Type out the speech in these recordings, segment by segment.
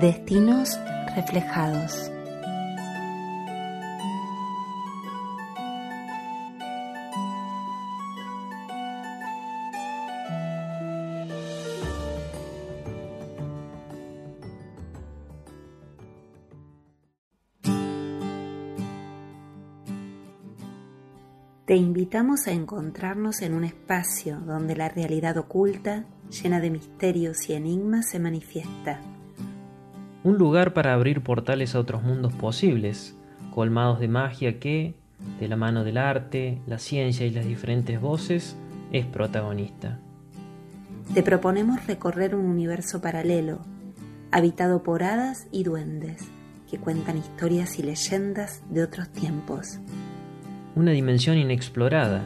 Destinos reflejados. Te invitamos a encontrarnos en un espacio donde la realidad oculta, llena de misterios y enigmas, se manifiesta. Un lugar para abrir portales a otros mundos posibles, colmados de magia que, de la mano del arte, la ciencia y las diferentes voces, es protagonista. Te proponemos recorrer un universo paralelo, habitado por hadas y duendes, que cuentan historias y leyendas de otros tiempos una dimensión inexplorada,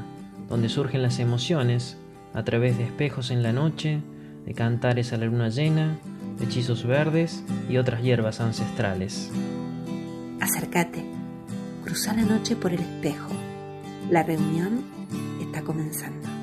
donde surgen las emociones a través de espejos en la noche, de cantares a la luna llena, hechizos verdes y otras hierbas ancestrales. Acércate, cruza la noche por el espejo. La reunión está comenzando.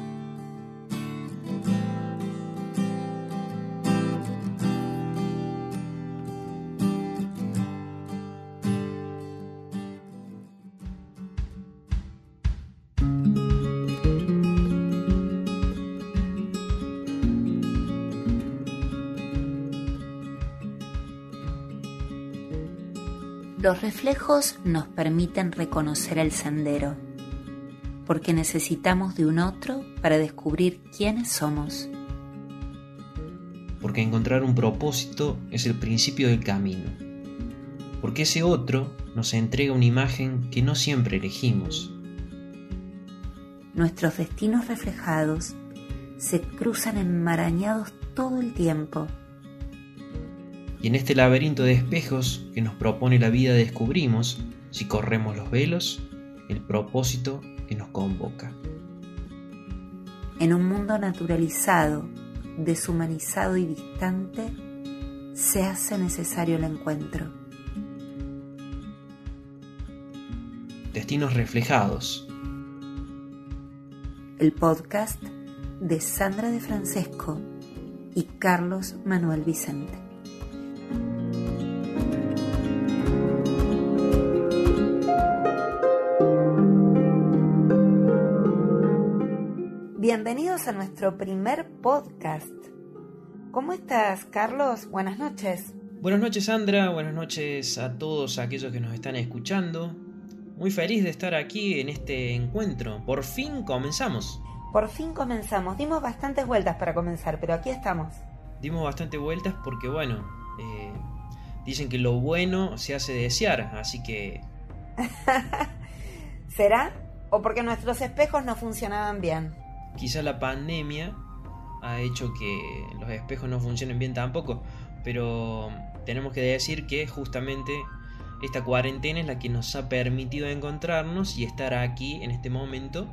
Los reflejos nos permiten reconocer el sendero, porque necesitamos de un otro para descubrir quiénes somos. Porque encontrar un propósito es el principio del camino. Porque ese otro nos entrega una imagen que no siempre elegimos. Nuestros destinos reflejados se cruzan enmarañados todo el tiempo y en este laberinto de espejos que nos propone la vida descubrimos, si corremos los velos, el propósito que nos convoca. En un mundo naturalizado, deshumanizado y distante, se hace necesario el encuentro. Destinos reflejados. El podcast de Sandra de Francesco y Carlos Manuel Vicente. Bienvenidos a nuestro primer podcast. ¿Cómo estás, Carlos? Buenas noches. Buenas noches, Sandra. Buenas noches a todos aquellos que nos están escuchando. Muy feliz de estar aquí en este encuentro. Por fin comenzamos. Por fin comenzamos. Dimos bastantes vueltas para comenzar, pero aquí estamos. Dimos bastantes vueltas porque, bueno, eh, dicen que lo bueno se hace desear, así que... ¿Será? ¿O porque nuestros espejos no funcionaban bien? Quizá la pandemia ha hecho que los espejos no funcionen bien tampoco, pero tenemos que decir que justamente esta cuarentena es la que nos ha permitido encontrarnos y estar aquí en este momento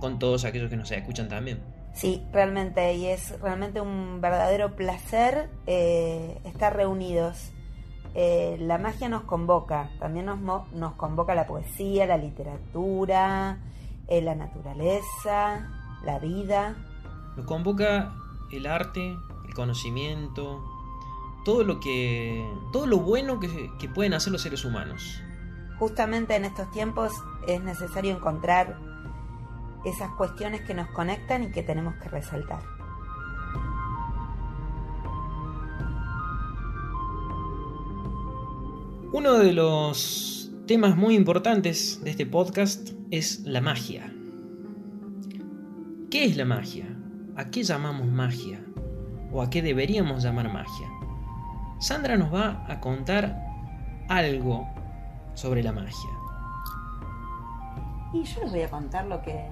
con todos aquellos que nos escuchan también. Sí, realmente, y es realmente un verdadero placer eh, estar reunidos. Eh, la magia nos convoca, también nos, nos convoca la poesía, la literatura, eh, la naturaleza, la vida. Nos convoca el arte, el conocimiento, todo lo que. todo lo bueno que, que pueden hacer los seres humanos. Justamente en estos tiempos es necesario encontrar esas cuestiones que nos conectan y que tenemos que resaltar. Uno de los temas muy importantes de este podcast es la magia. ¿Qué es la magia? ¿A qué llamamos magia? ¿O a qué deberíamos llamar magia? Sandra nos va a contar algo sobre la magia. Y yo les voy a contar lo que,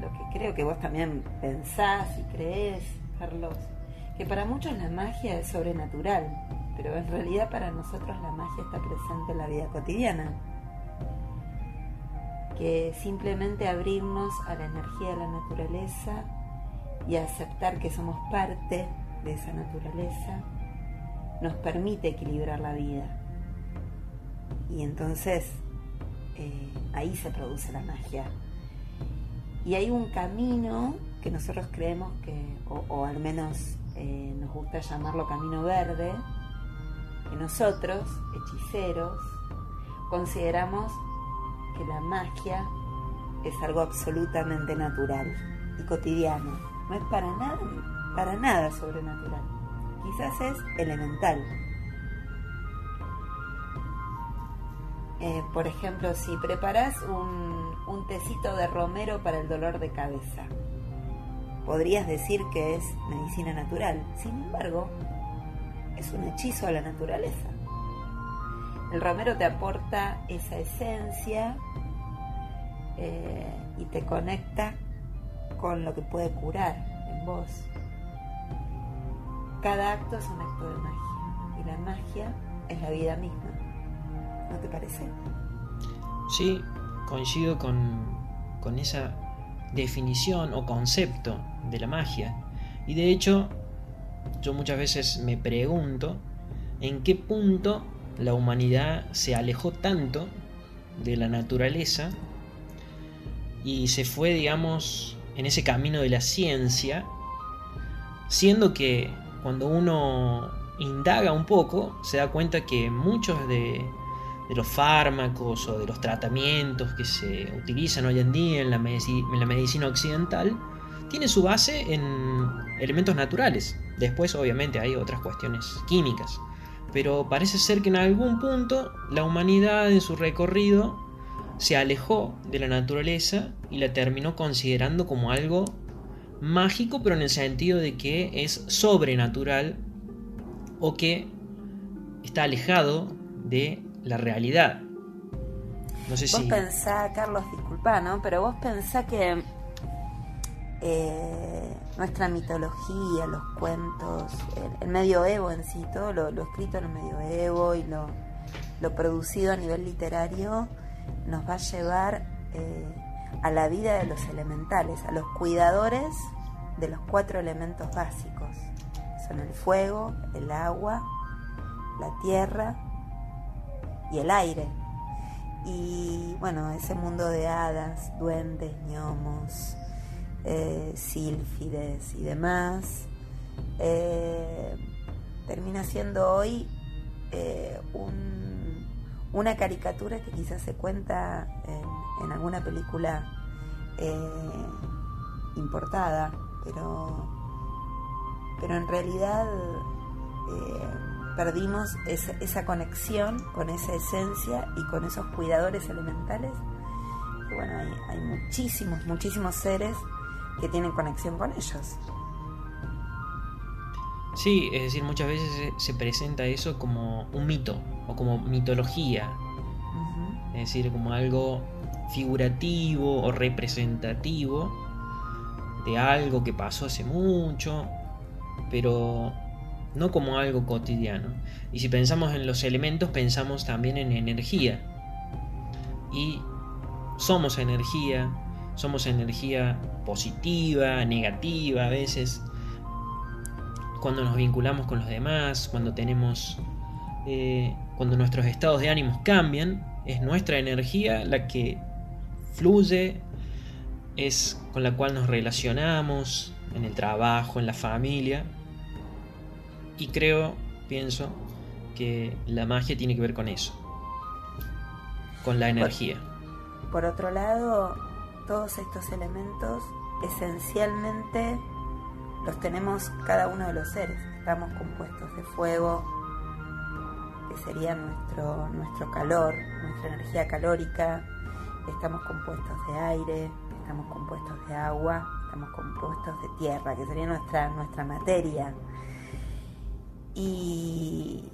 lo que creo que vos también pensás y crees, Carlos. Que para muchos la magia es sobrenatural, pero en realidad para nosotros la magia está presente en la vida cotidiana que simplemente abrirnos a la energía de la naturaleza y aceptar que somos parte de esa naturaleza nos permite equilibrar la vida. Y entonces eh, ahí se produce la magia. Y hay un camino que nosotros creemos que, o, al menos eh, nos gusta llamarlo camino verde, que nosotros, hechiceros, consideramos que la magia es algo absolutamente natural y cotidiano. No es para nada, para nada sobrenatural. Quizás es elemental. Eh, por ejemplo, si preparas un, un tecito de romero para el dolor de cabeza, podrías decir que es medicina natural. Sin embargo, es un hechizo a la naturaleza. El romero te aporta esa esencia eh, y te conecta con lo que puede curar en vos. Cada acto es un acto de magia y la magia es la vida misma. ¿No te parece? Sí, coincido con, con esa definición o concepto de la magia. Y de hecho, yo muchas veces me pregunto en qué punto la humanidad se alejó tanto de la naturaleza y se fue, digamos, en ese camino de la ciencia, siendo que cuando uno indaga un poco, se da cuenta que muchos de, los fármacos o de los tratamientos que se utilizan hoy en día en la, en la medicina occidental tienen su base en elementos naturales. Después obviamente hay otras cuestiones químicas. Pero parece ser que en algún punto la humanidad en su recorrido se alejó de la naturaleza y la terminó considerando como algo mágico, pero en el sentido de que es sobrenatural o que está alejado de la realidad. No sé vos pensá, Carlos, disculpa, ¿no? Pero vos pensá que eh, nuestra mitología, los cuentos, el, medioevo en sí, todo lo, escrito en el medioevo y lo, producido a nivel literario nos va a llevar eh, a la vida de los elementales, a los cuidadores de los cuatro elementos básicos. Son el fuego, el agua, la tierra y el aire. Y bueno, ese mundo de hadas, duendes, gnomos, eh, sílfides y demás, eh, termina siendo hoy eh, una caricatura que quizás se cuenta en, alguna película importada, pero, pero en realidad perdimos esa, conexión con esa esencia y con esos cuidadores elementales. Bueno, hay muchísimos, muchísimos seres que tienen conexión con ellos. Sí, es decir, muchas veces se presenta eso como un mito o como mitología. Es decir, como algo figurativo o representativo de algo que pasó hace mucho, pero no como algo cotidiano. Y si pensamos en los elementos, pensamos también en energía. Y somos energía, somos energía positiva, negativa a veces. Cuando nos vinculamos con los demás, cuando tenemos. Eh, cuando nuestros estados de ánimos cambian, es nuestra energía la que fluye, es con la cual nos relacionamos en el trabajo, en la familia. Y creo, pienso, que la magia tiene que ver con eso, con la energía. por otro lado, todos estos elementos esencialmente los tenemos cada uno de los seres. Estamos compuestos de fuego, que sería nuestro, nuestro calor, nuestra energía calórica. Estamos compuestos de aire, estamos compuestos de agua, estamos compuestos de tierra, que sería nuestra, nuestra materia. Y,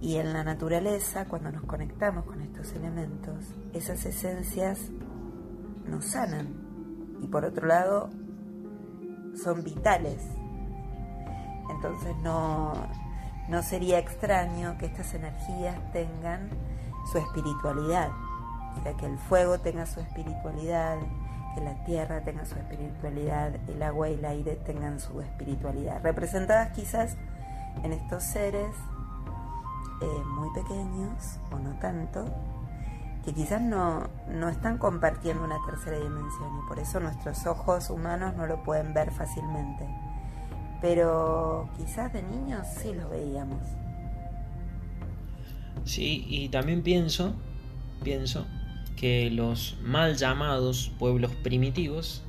y en la naturaleza, cuando nos conectamos con estos elementos, esas esencias nos sanan. Y por otro lado son vitales. Entonces no, no sería extraño que estas energías tengan su espiritualidad, o sea, que el fuego tenga su espiritualidad, que la tierra tenga su espiritualidad, el agua y el aire tengan su espiritualidad, representadas quizás en estos seres eh, muy pequeños o no tanto, que quizás no, no están compartiendo una tercera dimensión y por eso nuestros ojos humanos no lo pueden ver fácilmente. Pero quizás de niños sí los veíamos. Sí, y también pienso, pienso que los mal llamados pueblos primitivos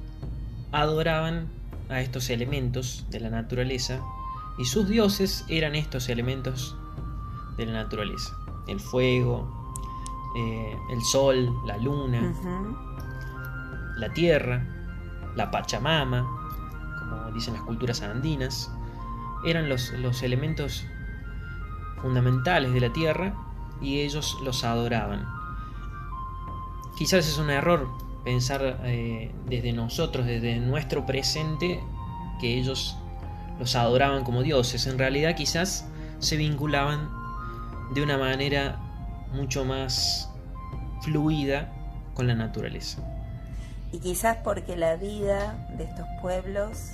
adoraban a estos elementos de la naturaleza y sus dioses eran estos elementos de la naturaleza. El fuego, eh, el sol, la luna, la tierra, la Pachamama, como dicen las culturas andinas, eran los, los elementos fundamentales de la tierra y ellos los adoraban. Quizás es un error pensar eh, desde nosotros, desde nuestro presente, que ellos los adoraban como dioses. En realidad quizás se vinculaban de una manera mucho más fluida con la naturaleza. Y quizás porque la vida de estos pueblos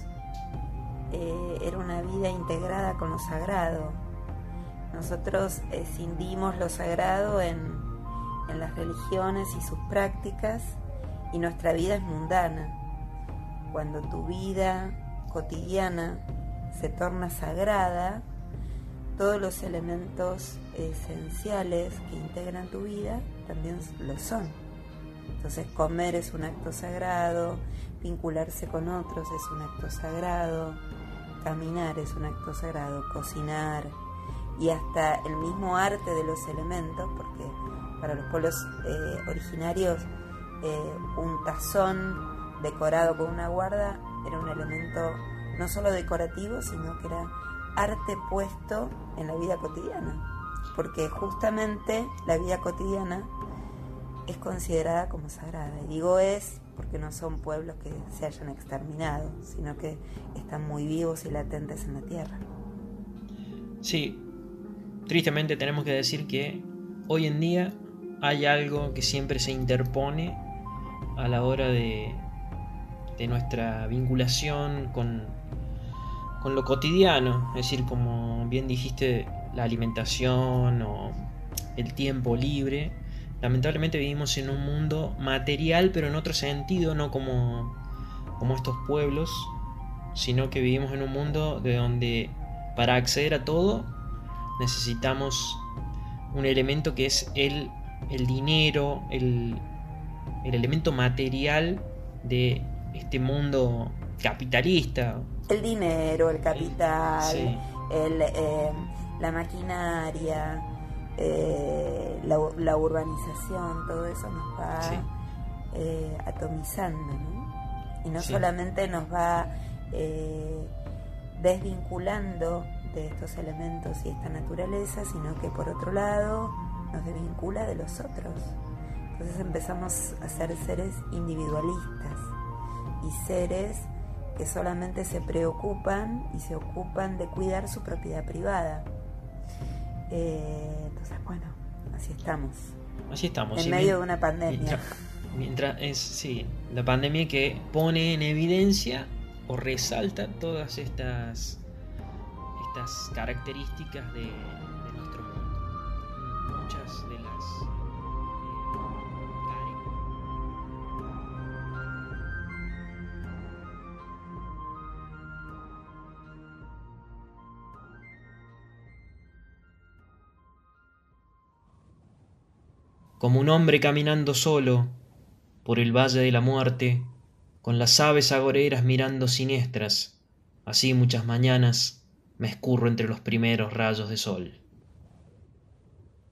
eh, era una vida integrada con lo sagrado. Nosotros escindimos lo sagrado en, en las religiones y sus prácticas y nuestra vida es mundana. Cuando tu vida cotidiana se torna sagrada, todos los elementos esenciales que integran tu vida también lo son. Entonces comer es un acto sagrado, vincularse con otros es un acto sagrado, caminar es un acto sagrado, cocinar y hasta el mismo arte de los elementos, porque para los pueblos eh, originarios eh, un tazón decorado con una guarda era un elemento no solo decorativo, sino que era arte puesto en la vida cotidiana, porque justamente la vida cotidiana es considerada como sagrada. Y digo es porque no son pueblos que se hayan exterminado, sino que están muy vivos y latentes en la tierra. Sí, tristemente tenemos que decir que hoy en día hay algo que siempre se interpone a la hora de, de nuestra vinculación con, con lo cotidiano, es decir, como bien dijiste, la alimentación o el tiempo libre. Lamentablemente vivimos en un mundo material, pero en otro sentido, no como, como estos pueblos, sino que vivimos en un mundo de donde para acceder a todo necesitamos un elemento que es el, el dinero, el, el elemento material de este mundo capitalista. El dinero, el capital, el, eh, la maquinaria, eh, la, urbanización, todo eso nos va eh, atomizando, ¿no? Y no solamente nos va desvinculando de estos elementos y esta naturaleza, sino que por otro lado nos desvincula de los otros. Entonces empezamos a ser seres individualistas y seres que solamente se preocupan y se ocupan de cuidar su propiedad privada. Eh, entonces, bueno, así estamos. Así estamos. En medio de una pandemia. Mientras, es, sí, la pandemia que pone en evidencia o resalta todas estas, estas características de, como un hombre caminando solo por el valle de la muerte, con las aves agoreras mirando siniestras, así muchas mañanas me escurro entre los primeros rayos de sol.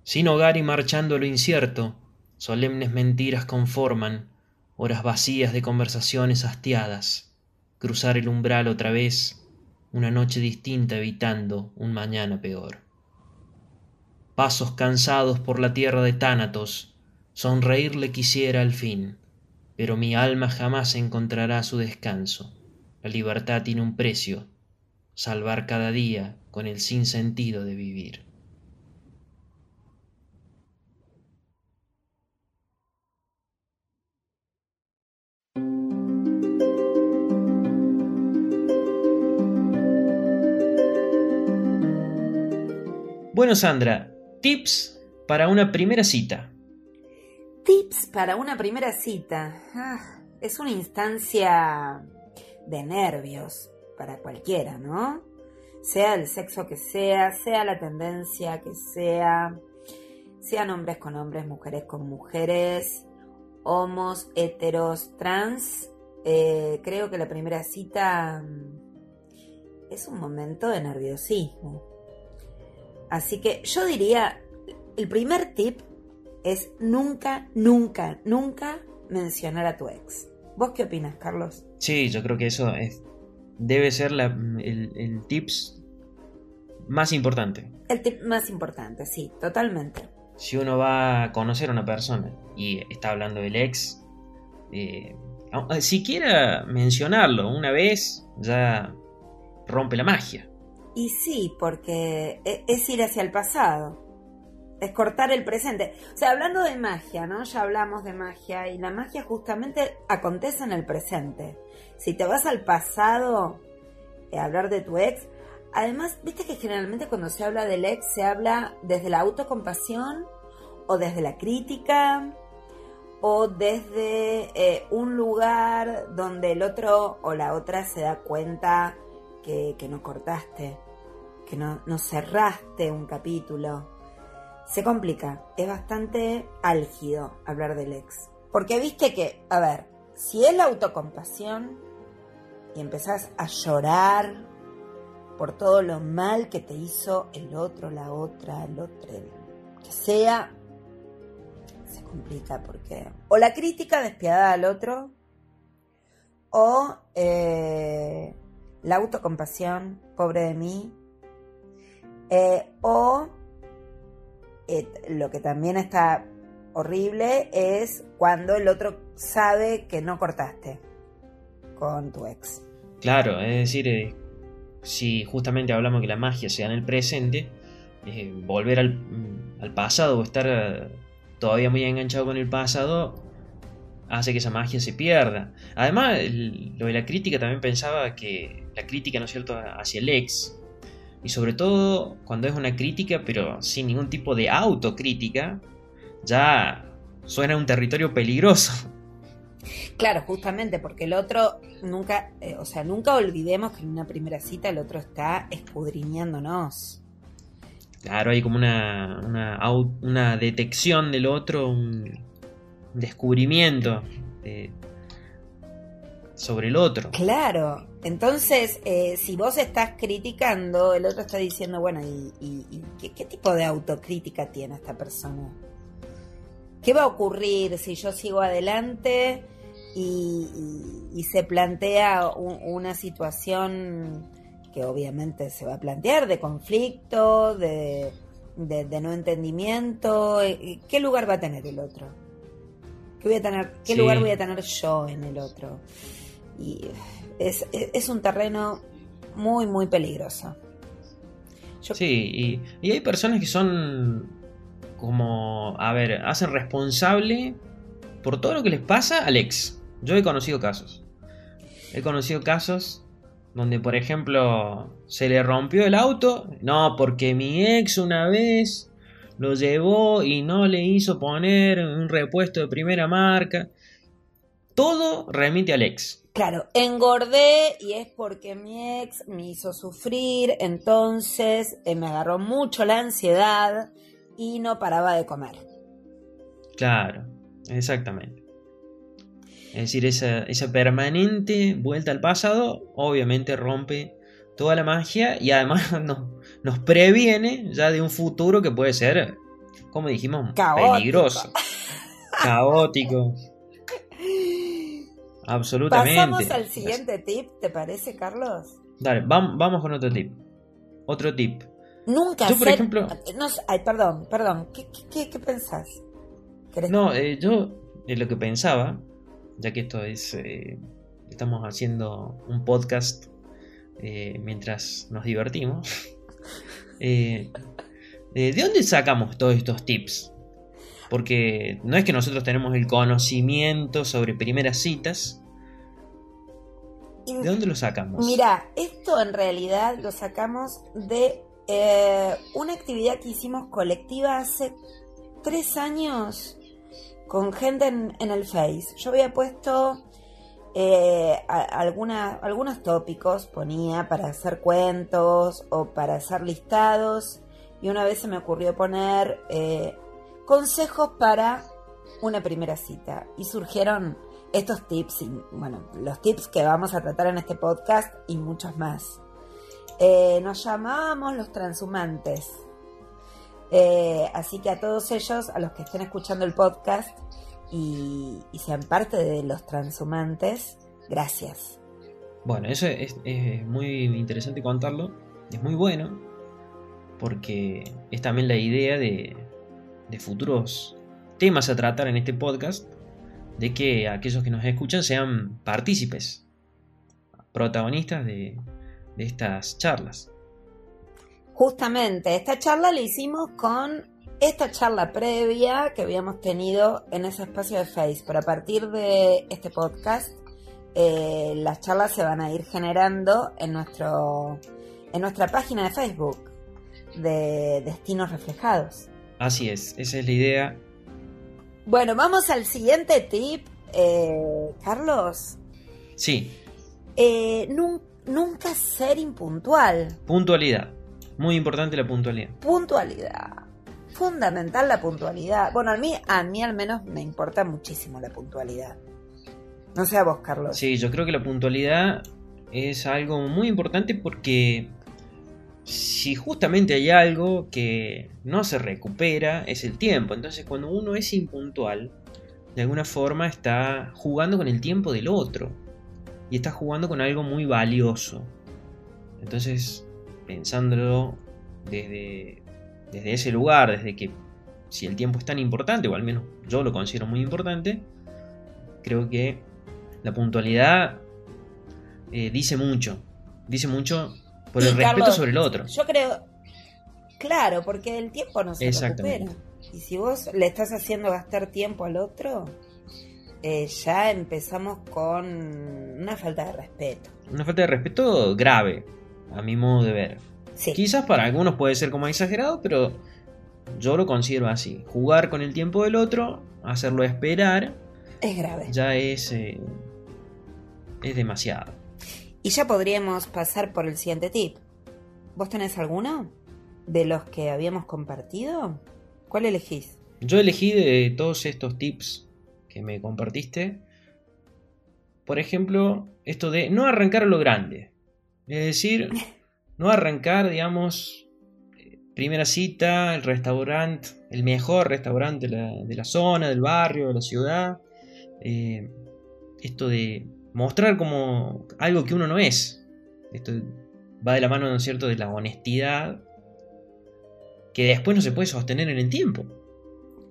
Sin hogar y marchando lo incierto, solemnes mentiras conforman horas vacías de conversaciones hastiadas, cruzar el umbral otra vez, una noche distinta evitando un mañana peor pasos cansados por la tierra de tánatos sonreírle quisiera al fin pero mi alma jamás encontrará su descanso. La libertad tiene un precio salvar cada día con el sinsentido de vivir. Bueno, Sandra, Tips para una primera cita. Tips para una primera cita. Ah, es una instancia de nervios para cualquiera, ¿no? Sea el sexo que sea, sea la tendencia que sea. sean hombres con hombres, mujeres con mujeres, homos, heteros, trans. Eh, creo que la primera cita mm, es un momento de nerviosismo. Así que yo diría, el primer tip es nunca, nunca, nunca mencionar a tu ex. ¿Vos qué opinas, Carlos? Sí, yo creo que eso es, debe ser el, el tips más importante. El tip más importante, sí, totalmente. Si uno va a conocer a una persona y está hablando del ex, eh, siquiera mencionarlo una vez ya rompe la magia. Y sí, porque e, es ir hacia el pasado, es cortar el presente. O sea, hablando de magia, ¿no? Ya hablamos de magia y la magia justamente acontece en el presente. Si te vas al pasado a hablar de tu ex, además, viste que generalmente cuando se habla del ex se habla desde la autocompasión o desde la crítica o desde eh, un lugar donde el otro o la otra se da cuenta que, no cortaste, que no, cerraste un capítulo. Se complica, es bastante álgido hablar del ex. Porque viste que, a ver, si es la autocompasión y empezás a llorar por todo lo mal que te hizo el otro, la otra, el otro, que sea, se complica porque o la crítica despiadada al otro o eh, la autocompasión, pobre de mí, eh, o eh, lo que también está horrible es cuando el otro sabe que no cortaste con tu ex. Claro, es decir, eh, si justamente hablamos que la magia sea en el presente, volver al, mm, al, pasado o estar todavía muy enganchado con el pasado hace que esa magia se pierda. Además, lo de la crítica también pensaba que la crítica, ¿no es cierto?, hacia el ex, y sobre todo cuando es una crítica, pero sin ningún tipo de autocrítica, ya suena un territorio peligroso. Claro, justamente porque el otro nunca, eh, o sea, nunca olvidemos que en una primera cita el otro está escudriñándonos. Claro, hay como una, una, una detección del otro, un descubrimiento sobre el otro. Claro, entonces eh, si vos estás criticando, el otro está diciendo, bueno, ¿y, ¿qué, tipo de autocrítica tiene esta persona? ¿Qué va a ocurrir si yo sigo adelante y, se plantea una situación que obviamente se va a plantear de conflicto, de, no entendimiento? Eh, ¿Qué lugar va a tener el otro? ¿Qué, voy a tener, qué lugar voy a tener yo en el otro? Y es, un terreno muy, muy peligroso. Sí, y, hay personas que son como, a ver, hacen responsable por todo lo que les pasa al ex. Yo he conocido casos. He conocido casos donde, por ejemplo, se le rompió el auto. No, porque mi ex una vez lo llevó y no le hizo poner un repuesto de primera marca. Todo remite al ex. Claro, engordé y es porque mi ex me hizo sufrir, entonces eh, me agarró mucho la ansiedad y no paraba de comer. Claro, exactamente. Es decir, esa, permanente vuelta al pasado obviamente rompe toda la magia y además nos previene ya de un futuro que puede ser, como dijimos, peligroso, caótico. Absolutamente. Pasamos al siguiente tip, ¿te parece, Carlos? Dale, vamos, con otro tip. Otro tip. Nunca yo, por ejemplo. ay, perdón, perdón. ¿Qué, qué, pensás? No, eh, yo eh, lo que pensaba, ya que esto es. Eh, estamos haciendo un podcast mientras nos divertimos. ¿De dónde sacamos todos estos tips? Porque no es que nosotros tenemos el conocimiento sobre primeras citas. ¿De dónde lo sacamos? Mira, esto en realidad lo sacamos de eh, una actividad que hicimos colectiva hace tres años con gente en, el Face. Yo había puesto eh, algunos tópicos, ponía para hacer cuentos o para hacer listados. Y una vez se me ocurrió poner eh, consejos para una primera cita. Y surgieron estos tips, y, bueno, los tips que vamos a tratar en este podcast y muchos más. Eh, nos llamábamos los transhumantes. Eh, así que a todos ellos, a los que estén escuchando el podcast y, sean parte de los transhumantes, gracias. Bueno, eso es, muy interesante contarlo, es muy bueno, porque es también la idea de, de futuros temas a tratar en este podcast, de que aquellos que nos escuchan sean partícipes, protagonistas de, estas charlas. Justamente, esta charla la hicimos con esta charla previa que habíamos tenido en ese espacio de Face, pero a partir de este podcast, eh, las charlas se van a ir generando en, nuestro, en nuestra página de Facebook de Destinos Reflejados. Así es, esa es la idea. Bueno, vamos al siguiente tip, eh, Carlos. Sí. Eh, nunca ser impuntual. Puntualidad. Muy importante la puntualidad. Puntualidad. Fundamental la puntualidad. Bueno, a mí, a mí al menos me importa muchísimo la puntualidad. No sé a vos, Carlos. Sí, yo creo que la puntualidad es algo muy importante porque si justamente hay algo que no se recupera, es el tiempo. Entonces, cuando uno es impuntual, de alguna forma está jugando con el tiempo del otro. Y está jugando con algo muy valioso. Entonces, pensándolo desde, desde ese lugar, desde que si el tiempo es tan importante, o al menos yo lo considero muy importante, creo que la puntualidad eh, dice mucho. Dice mucho por el respeto sobre el otro. Yo creo, claro, porque el tiempo no se recupera. Y si vos le estás haciendo gastar tiempo al otro, eh, ya empezamos con una falta de respeto. Una falta de respeto grave a mi modo de ver. Quizás para algunos puede ser como exagerado, pero yo lo considero así. Jugar con el tiempo del otro, hacerlo esperar, es grave. Ya es, eh, es demasiado. Y ya podríamos pasar por el siguiente tip. ¿Vos tenés alguno de los que habíamos compartido? ¿Cuál elegís? Yo elegí de todos estos tips que me compartiste. Por ejemplo, esto de no arrancar a lo grande. Es decir, no arrancar, digamos, primera cita, el restaurante, el mejor restaurante de la, zona, del barrio, de la ciudad. Eh, esto de mostrar como algo que uno no es. Esto va de la mano, ¿no es cierto?, de la honestidad que después no se puede sostener en el tiempo.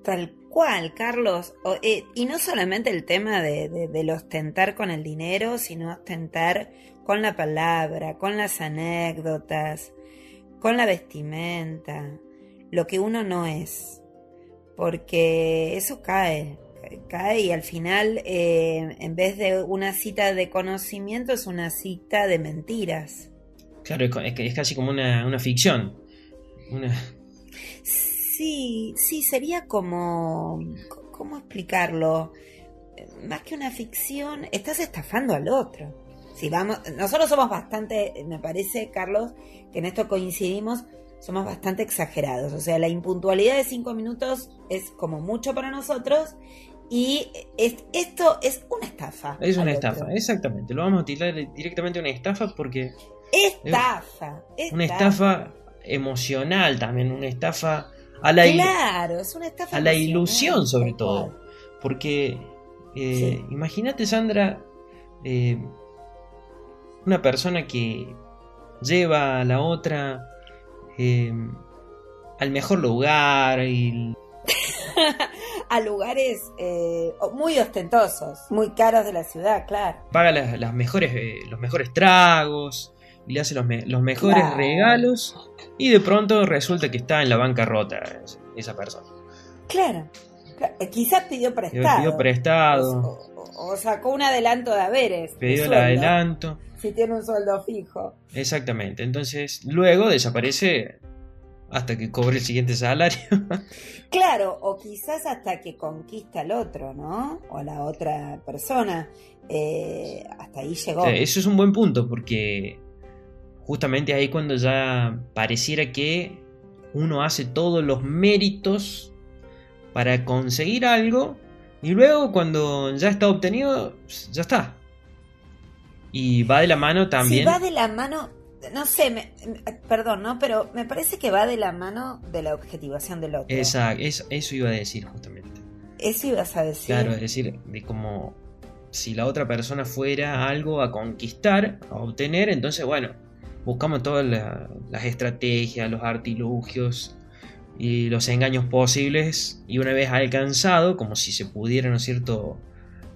Tal cual, Carlos. Eh, y no solamente el tema de, de, del ostentar con el dinero, sino ostentar con la palabra, con las anécdotas, con la vestimenta, lo que uno no es. Porque eso cae, cae y al final, eh, en vez de una cita de conocimiento, es una cita de mentiras. Claro, es, es casi como una, una ficción. Una... Sí, sí, sería como... ¿Cómo explicarlo? Más que una ficción, estás estafando al otro si vamos, nosotros somos bastante, me parece, Carlos, que en esto coincidimos, somos bastante exagerados. O sea, la impuntualidad de cinco minutos es como mucho para nosotros y esto es una estafa. Es una estafa, exactamente. Lo vamos a tirar directamente una estafa porque... Estafa. Una estafa emocional también, una estafa a la, claro, es una estafa a la ilusión sobre todo. Porque eh, imagínate, Sandra, eh, una persona que lleva a la otra eh, al mejor lugar y... a lugares eh, muy ostentosos, muy caros de la ciudad, claro. Paga las, mejores, eh, los mejores tragos y le hace los, mejores regalos y de pronto resulta que está en la bancarrota esa persona. Claro. Quizás pidió prestado. Pidió prestado. O, sacó un adelanto de haberes. Pidió el adelanto si tiene un sueldo fijo. Exactamente, entonces luego desaparece hasta que cobre el siguiente salario. claro, o quizás hasta que conquista al otro, ¿no? O a la otra persona. Eh, hasta ahí llegó. eso es un buen punto, porque justamente ahí cuando ya pareciera que uno hace todos los méritos para conseguir algo y luego cuando ya está obtenido, ya está. Y va de la mano también. Sí, va de la mano, no sé, me- perdón, ¿no? Pero me parece que va de la mano de la objetivación del otro. Exacto, eso, eso iba a decir justamente. Eso ibas a decir. Claro, es decir, de como si la otra persona fuera algo a conquistar, a obtener, entonces bueno, buscamos todas la- las estrategias, los artilugios y los engaños posibles y una vez alcanzado, como si se pudiera, ¿no es cierto?,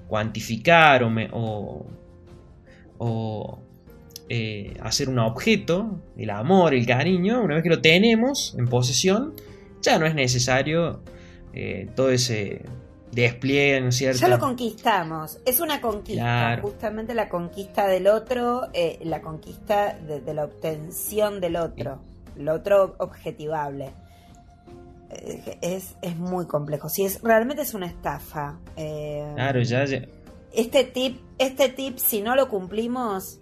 cuantificar o, me- o, o, eh, hacer un objeto, el amor, el cariño, una vez que lo tenemos en posesión, ya no es necesario eh, todo ese despliegue, ¿no es cierto? Ya lo conquistamos, es una conquista, Claro. justamente la conquista del otro, eh, la conquista de, de la obtención del otro, el otro objetivable. Es, es muy complejo, si es realmente es una estafa. Claro, ya, ya- Este tip, este tip, si no lo cumplimos,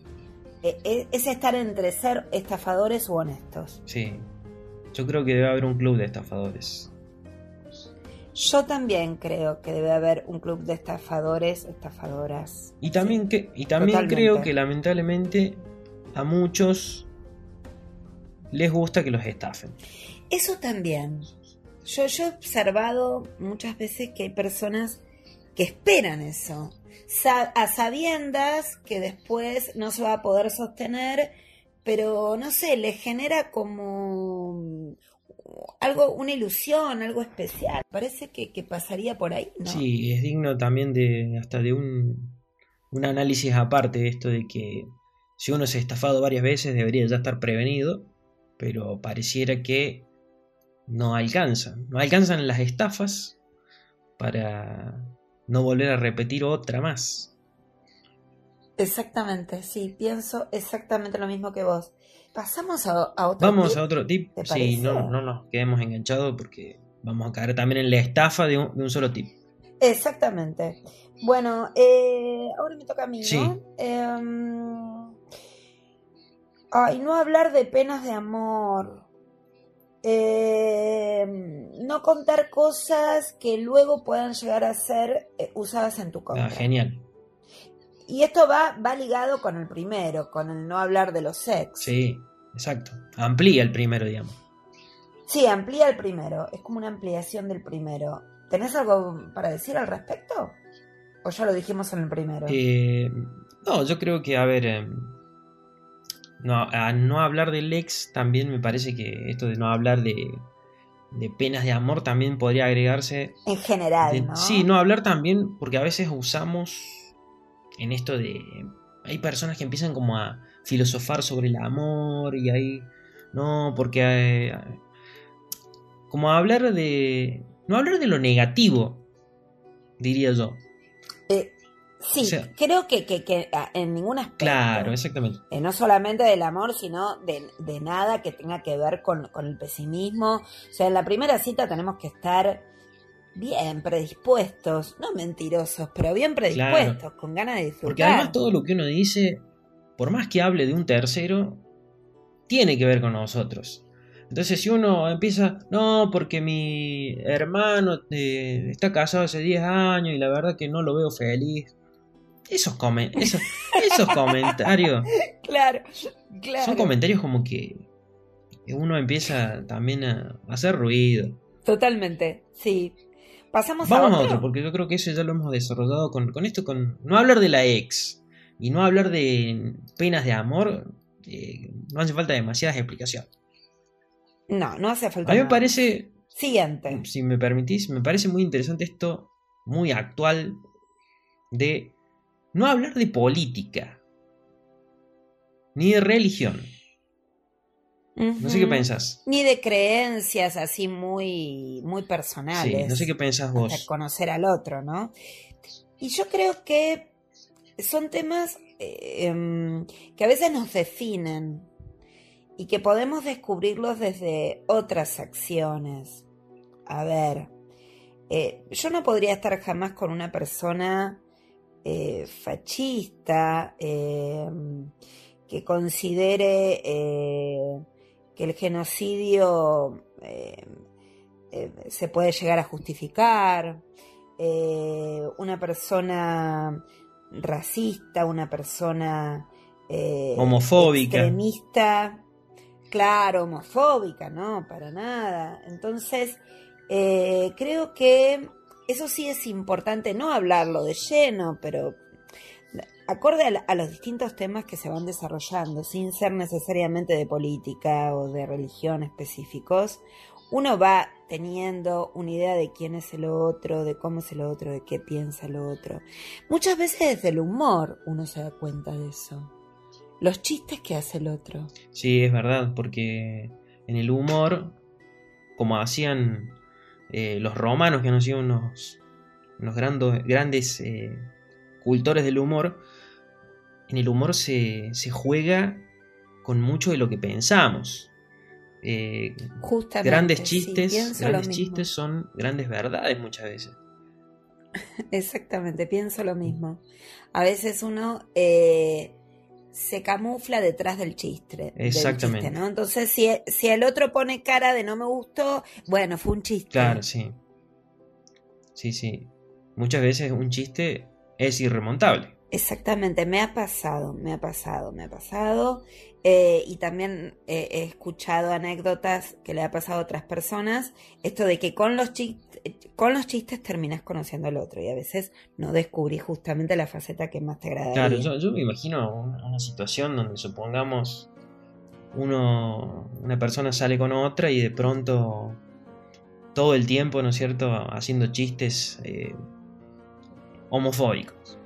es estar entre ser estafadores u honestos. sí. Yo creo que debe haber un club de estafadores. Yo también creo que debe haber un club de estafadores, estafadoras. Y también, Sí. que, y también totalmente. creo que lamentablemente a muchos les gusta que los estafen. Eso también. Yo, yo he observado muchas veces que hay personas que esperan eso, a sabiendas que después no se va a poder sostener, pero no sé, les genera como algo, una ilusión, algo especial. Parece que, que pasaría por ahí, ¿no? Sí, es digno también de hasta de un, un análisis aparte de esto de que si uno se ha estafado varias veces debería ya estar prevenido, pero pareciera que no alcanzan. No alcanzan las estafas para no volver a repetir otra más. Exactamente, sí, pienso exactamente lo mismo que vos. Pasamos a, a otro Vamos tip? a otro tip. ¿Te Sí, parece? no, no nos quedemos enganchados porque vamos a caer también en la estafa de un, de un solo tip. Exactamente. Bueno, eh, ahora me toca a mí, ¿no? Em, ay, no hablar de penas de amor. Em, no contar cosas que luego puedan llegar a ser eh, usadas en tu contra. Ah, genial. Y esto va, va ligado con el primero, con el no hablar de los sex. Sí, exacto. Amplía el primero, digamos. Sí, amplía el primero. Es como una ampliación del primero. ¿Tenés algo para decir al respecto? ¿O ya lo dijimos en el primero? Eh, no, yo creo que, a ver, eh, no, a no hablar del ex también me parece que esto de no hablar de, de penas de amor también podría agregarse. en general, de- ¿no? Sí, no hablar también, porque a veces usamos en esto de... Hay personas que empiezan como a filosofar sobre el amor y ahí... No, porque... eh, como a hablar de... No hablar de lo negativo, diría yo. Eh, sí, o sea- creo que, que, que, ah, en ningún aspecto. Claro, exactamente. Eh, no solamente del amor, sino de, de nada que tenga que ver con, con el pesimismo. O sea, en la primera cita tenemos que estar bien predispuestos, no mentirosos, pero bien predispuestos, con ganas de disfrutar. Porque además todo lo que uno dice, por más que hable de un tercero, tiene que ver con nosotros. Entonces si uno empieza, no, porque mi hermano eh, está casado hace 10 años y la verdad que no lo veo feliz. Esos, comen esos, esos comentarios Claro, claro. son comentarios como que uno empieza también a hacer ruido. Totalmente, sí. Pasamos Vamos a a otro. otro, porque yo creo que eso ya lo hemos desarrollado con, con esto, con no hablar de la ex y no hablar de penas de amor, eh, no hace falta demasiadas explicaciones. No, no hace falta. A mí me parece, Siguiente. si me permitís, me parece muy interesante esto, muy actual, de no hablar de política, ni de religión. No sé qué pensás. Ni de creencias así muy, muy personales. Sí, no sé qué pensás vos. conocer al otro, ¿no? Y yo creo que son temas eh, em, que a veces nos definen y que podemos descubrirlos desde otras acciones. A ver, eh, yo no podría estar jamás con una persona eh, fascista em, que considere eh, que el genocidio eh, eh, se puede llegar a justificar. Eh, una persona racista, una persona homofóbica. Extremista, claro, homofóbica, no, para nada. Entonces, creo que eso sí es importante, no hablarlo de lleno, pero acorde a, los distintos temas que se van desarrollando, sin ser necesariamente de política o de religión específicos, uno va teniendo una idea de quién es el otro, de cómo es el otro, de qué piensa el otro. Muchas veces desde el humor uno se da cuenta de eso. Los chistes que hace el otro. Sí, es verdad, porque en el humor, como hacían eh, los romanos, que han sido unos, unos grandes eh, cultores del humor, en el humor se, juega con mucho de lo que pensamos. Eh, grandes chistes, grandes chistes son grandes verdades muchas veces. Exactamente, pienso lo mismo. A veces uno eh, se camufla detrás del chiste. Exactamente. ¿no? Entonces, si, si el otro pone cara de no me gustó, bueno, fue un chiste. Claro, sí. Sí, sí. Muchas veces un chiste es irremontable. Exactamente, me ha pasado, me ha pasado, me ha pasado. Eh, y también he escuchado anécdotas que le ha pasado a otras personas. Esto de que con los, chistes, con los chistes terminas conociendo al otro y a veces no descubrís justamente la faceta que más te agrada. Claro, yo, me imagino una, situación donde supongamos uno, una persona sale con otra y de pronto todo el tiempo, ¿no es cierto?, haciendo chistes eh, homofóbicos.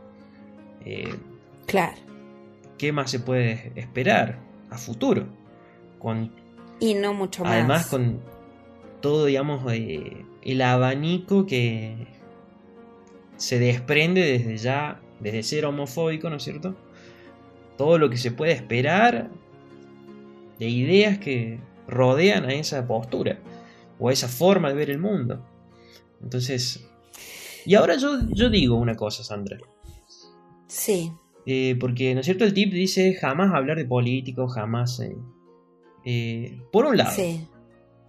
Eh, claro. ¿Qué más se puede esperar a futuro? Con, y no mucho más. Además, con todo, digamos, eh, el abanico que se desprende desde ya, desde ser homofóbico, ¿no es cierto? Todo lo que se puede esperar de ideas que rodean a esa postura o a esa forma de ver el mundo. Entonces, y ahora yo, yo digo una cosa, Sandra. Sí. Eh, porque, ¿no es cierto? El tip dice jamás hablar de políticos, jamás... Eh, eh, por un lado, sí.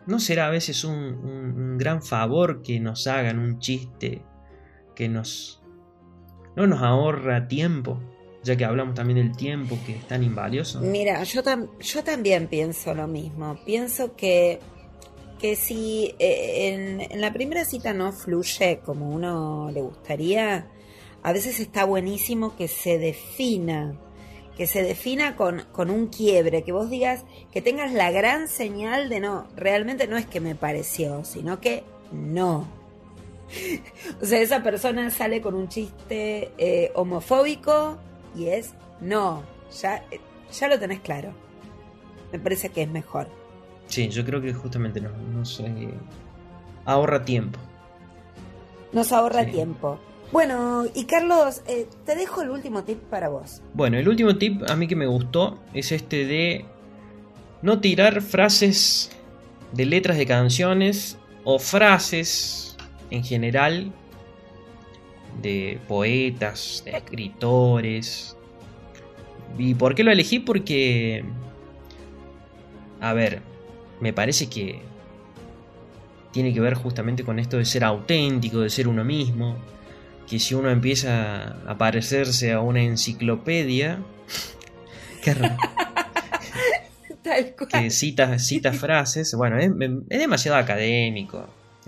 ¿no será a veces un, gran favor que nos hagan un chiste que nos... no nos ahorra tiempo? Ya que hablamos también del tiempo que es tan invalioso. Mira, yo, yo también pienso lo mismo. Pienso que que si en, en, la primera cita no fluye como uno le gustaría, a veces está buenísimo que se defina, que se defina con, con, un quiebre, que vos digas, que tengas la gran señal de no, realmente no es que me pareció, sino que no. o sea, esa persona sale con un chiste eh, homofóbico y es no, ya, ya lo tenés claro. Me parece que es mejor. Sí, yo creo que justamente no, nos ahorra tiempo. Nos ahorra tiempo. Bueno, y Carlos, eh, te dejo el último tip para vos. Bueno, el último tip a mí que me gustó es este de no tirar frases de letras de canciones o frases en general de poetas, de escritores. ¿Y por qué lo elegí? Porque, a ver, me parece que tiene que ver justamente con esto de ser auténtico, de ser uno mismo que si uno empieza a parecerse a una enciclopedia, qué que cita, cita frases, bueno, es, demasiado académico.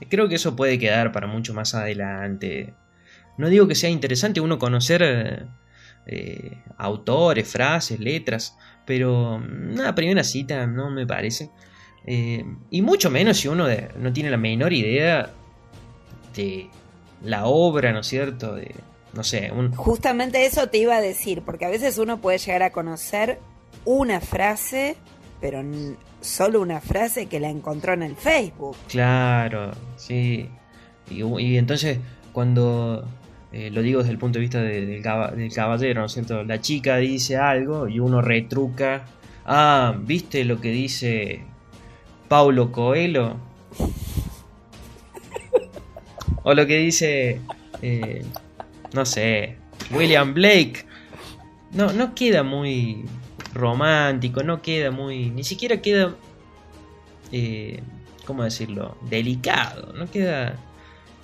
Creo que eso puede quedar para mucho más adelante. No digo que sea interesante uno conocer eh, autores, frases, letras, pero una primera cita no me parece. Eh, y mucho menos si uno no tiene la menor idea de la obra, ¿no es cierto? De, no sé, un... Justamente eso te iba a decir, porque a veces uno puede llegar a conocer una frase, pero solo una frase que la encontró en el Facebook. Claro, sí. Y, entonces, cuando eh, lo digo desde el punto de vista del, caballero, ¿no es cierto? La chica dice algo y uno retruca. Ah, ¿viste lo que dice Paulo Coelho? O lo que dice, eh, no sé, William Blake. No, no queda muy romántico, no queda muy... Ni siquiera queda eh, ¿cómo decirlo? Delicado, no queda,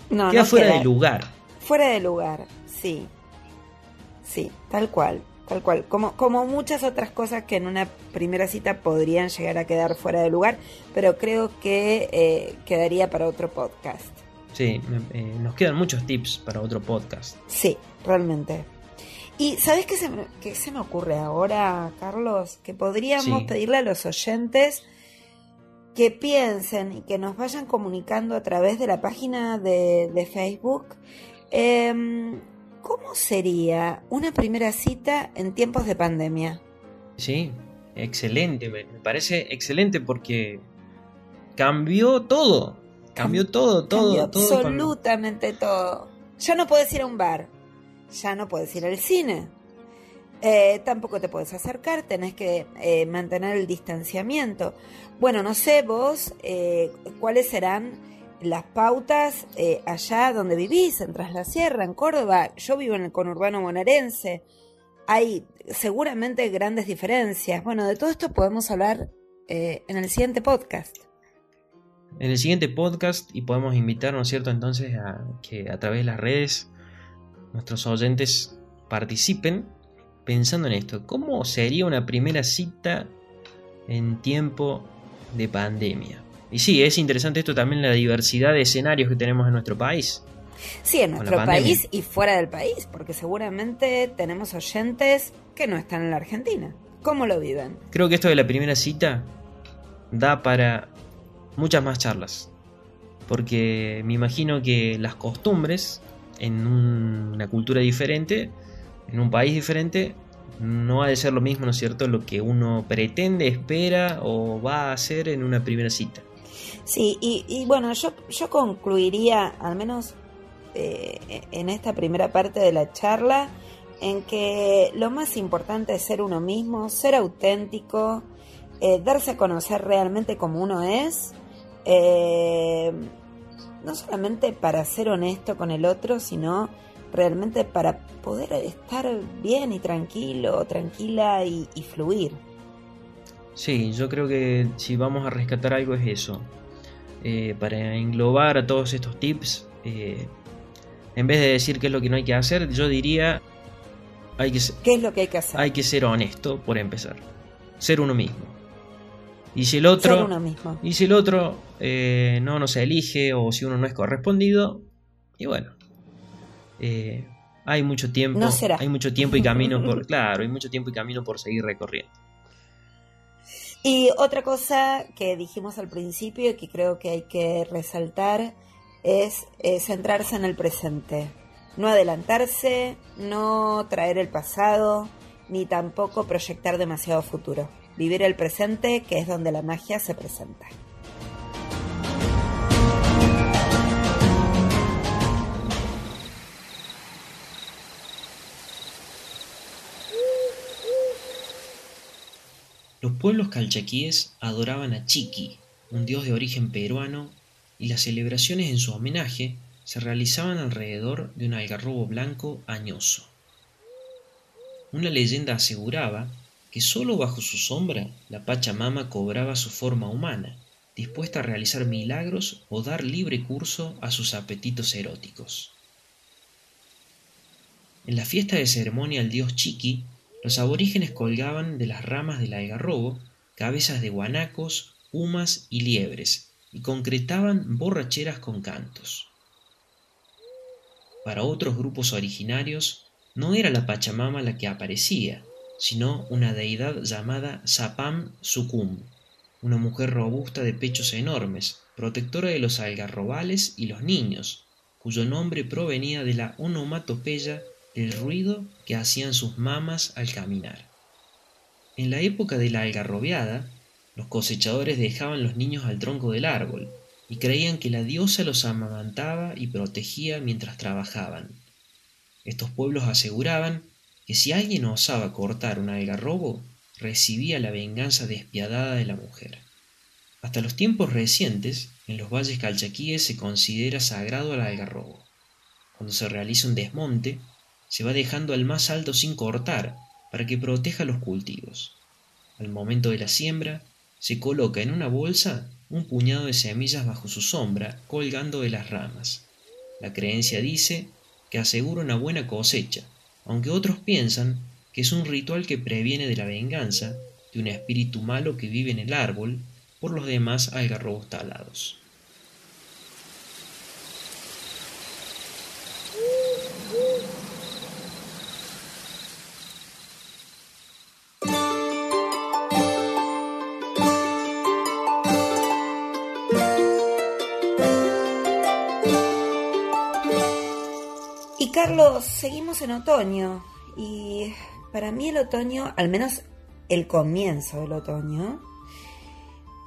No, queda no fuera queda- de lugar. Fuera de lugar, sí. Sí, tal cual, tal cual. Como, como muchas otras cosas que en una primera cita podrían llegar a quedar fuera de lugar, pero creo que eh, quedaría para otro podcast. Sí, me- eh, nos quedan muchos tips para otro podcast. Sí, realmente. Y ¿sabes qué se me, qué se me ocurre ahora, Carlos? Que podríamos Sí. pedirle a los oyentes que piensen y que nos vayan comunicando a través de la página de, de Facebook. em, ¿Cómo sería una primera cita en tiempos de pandemia? Sí, excelente, me, me parece excelente porque cambió todo. Cambió todo, todo, Cambió todo. absolutamente todo. Ya no puedes ir a un bar, ya no puedes ir al cine, eh, tampoco te puedes acercar, tenés que eh, mantener el distanciamiento. Bueno, no sé vos eh, cuáles serán las pautas eh, allá donde vivís, en Tras la Sierra, en Córdoba. Yo vivo en el conurbano bonaerense. Hay seguramente grandes diferencias. Bueno, de todo esto podemos hablar eh, en el siguiente podcast. En el siguiente podcast y podemos invitar, ¿no es cierto? Entonces a que a través de las redes nuestros oyentes participen pensando en esto. ¿Cómo sería una primera cita en tiempo de pandemia? Y sí, es interesante esto también la diversidad de escenarios que tenemos en nuestro país. Sí, en nuestro país y fuera del país, porque seguramente tenemos oyentes que no están en la Argentina. ¿Cómo lo viven? Creo que esto de la primera cita da para muchas más charlas. Porque me imagino que las costumbres en un- una cultura diferente, en un país diferente, no ha de ser lo mismo, ¿no es cierto?, lo que uno pretende, espera o va a hacer en una primera cita. Sí, y, y bueno, yo, yo concluiría, al menos eh, en esta primera parte de la charla, en que lo más importante es ser uno mismo, ser auténtico, eh, darse a conocer realmente como uno es, eh, no solamente para ser honesto con el otro, sino realmente para poder estar bien y tranquilo, tranquila y, y fluir. Sí, yo creo que si vamos a rescatar algo es eso. Eh, para englobar a todos estos tips, eh, en vez de decir qué es lo que no hay que hacer, yo diría hay que, ¿Qué es lo que hay que hacer? hay que ser honesto por empezar. Ser uno mismo. Y si el otro, ser uno mismo. y si el otro eh, no nos elige o si uno no es correspondido, y bueno, eh, hay mucho tiempo, No será. hay mucho tiempo y camino por, claro, hay mucho tiempo y camino por seguir recorriendo. Y otra cosa que dijimos al principio y que creo que hay que resaltar es eh, centrarse en el presente. No adelantarse, no traer el pasado, ni tampoco proyectar demasiado futuro. Vivir el presente, que es donde la magia se presenta. Los pueblos calchaquíes adoraban a Chiqui, un dios de origen peruano, y las celebraciones en su homenaje se realizaban alrededor de un algarrobo blanco añoso. Una leyenda aseguraba que sólo bajo su sombra la Pachamama cobraba su forma humana, dispuesta a realizar milagros o dar libre curso a sus apetitos eróticos. En la fiesta de ceremonia al dios Chiqui, los aborígenes colgaban de las ramas del algarrobo cabezas de guanacos, pumas y liebres, y concretaban borracheras con cantos. Para otros grupos originarios, no era la Pachamama la que aparecía, sino una deidad llamada Sapam Sukum, una mujer robusta de pechos enormes, protectora de los algarrobales y los niños, cuyo nombre provenía de la onomatopeya del ruido que hacían sus mamas al caminar. En la época de la algarrobeada, los cosechadores dejaban los niños al tronco del árbol y creían que la diosa los amamantaba y protegía mientras trabajaban. Estos pueblos aseguraban que si alguien osaba cortar un algarrobo, recibía la venganza despiadada de la mujer. Hasta los tiempos recientes, en los valles calchaquíes se considera sagrado al algarrobo. Cuando se realiza un desmonte, se va dejando al más alto sin cortar para que proteja los cultivos. Al momento de la siembra, se coloca en una bolsa un puñado de semillas bajo su sombra, colgando de las ramas. La creencia dice que asegura una buena cosecha, aunque otros piensan que es un ritual que previene de la venganza de un espíritu malo que vive en el árbol por los demás algarrobos talados. Seguimos en otoño y para mí el otoño, al menos el comienzo del otoño,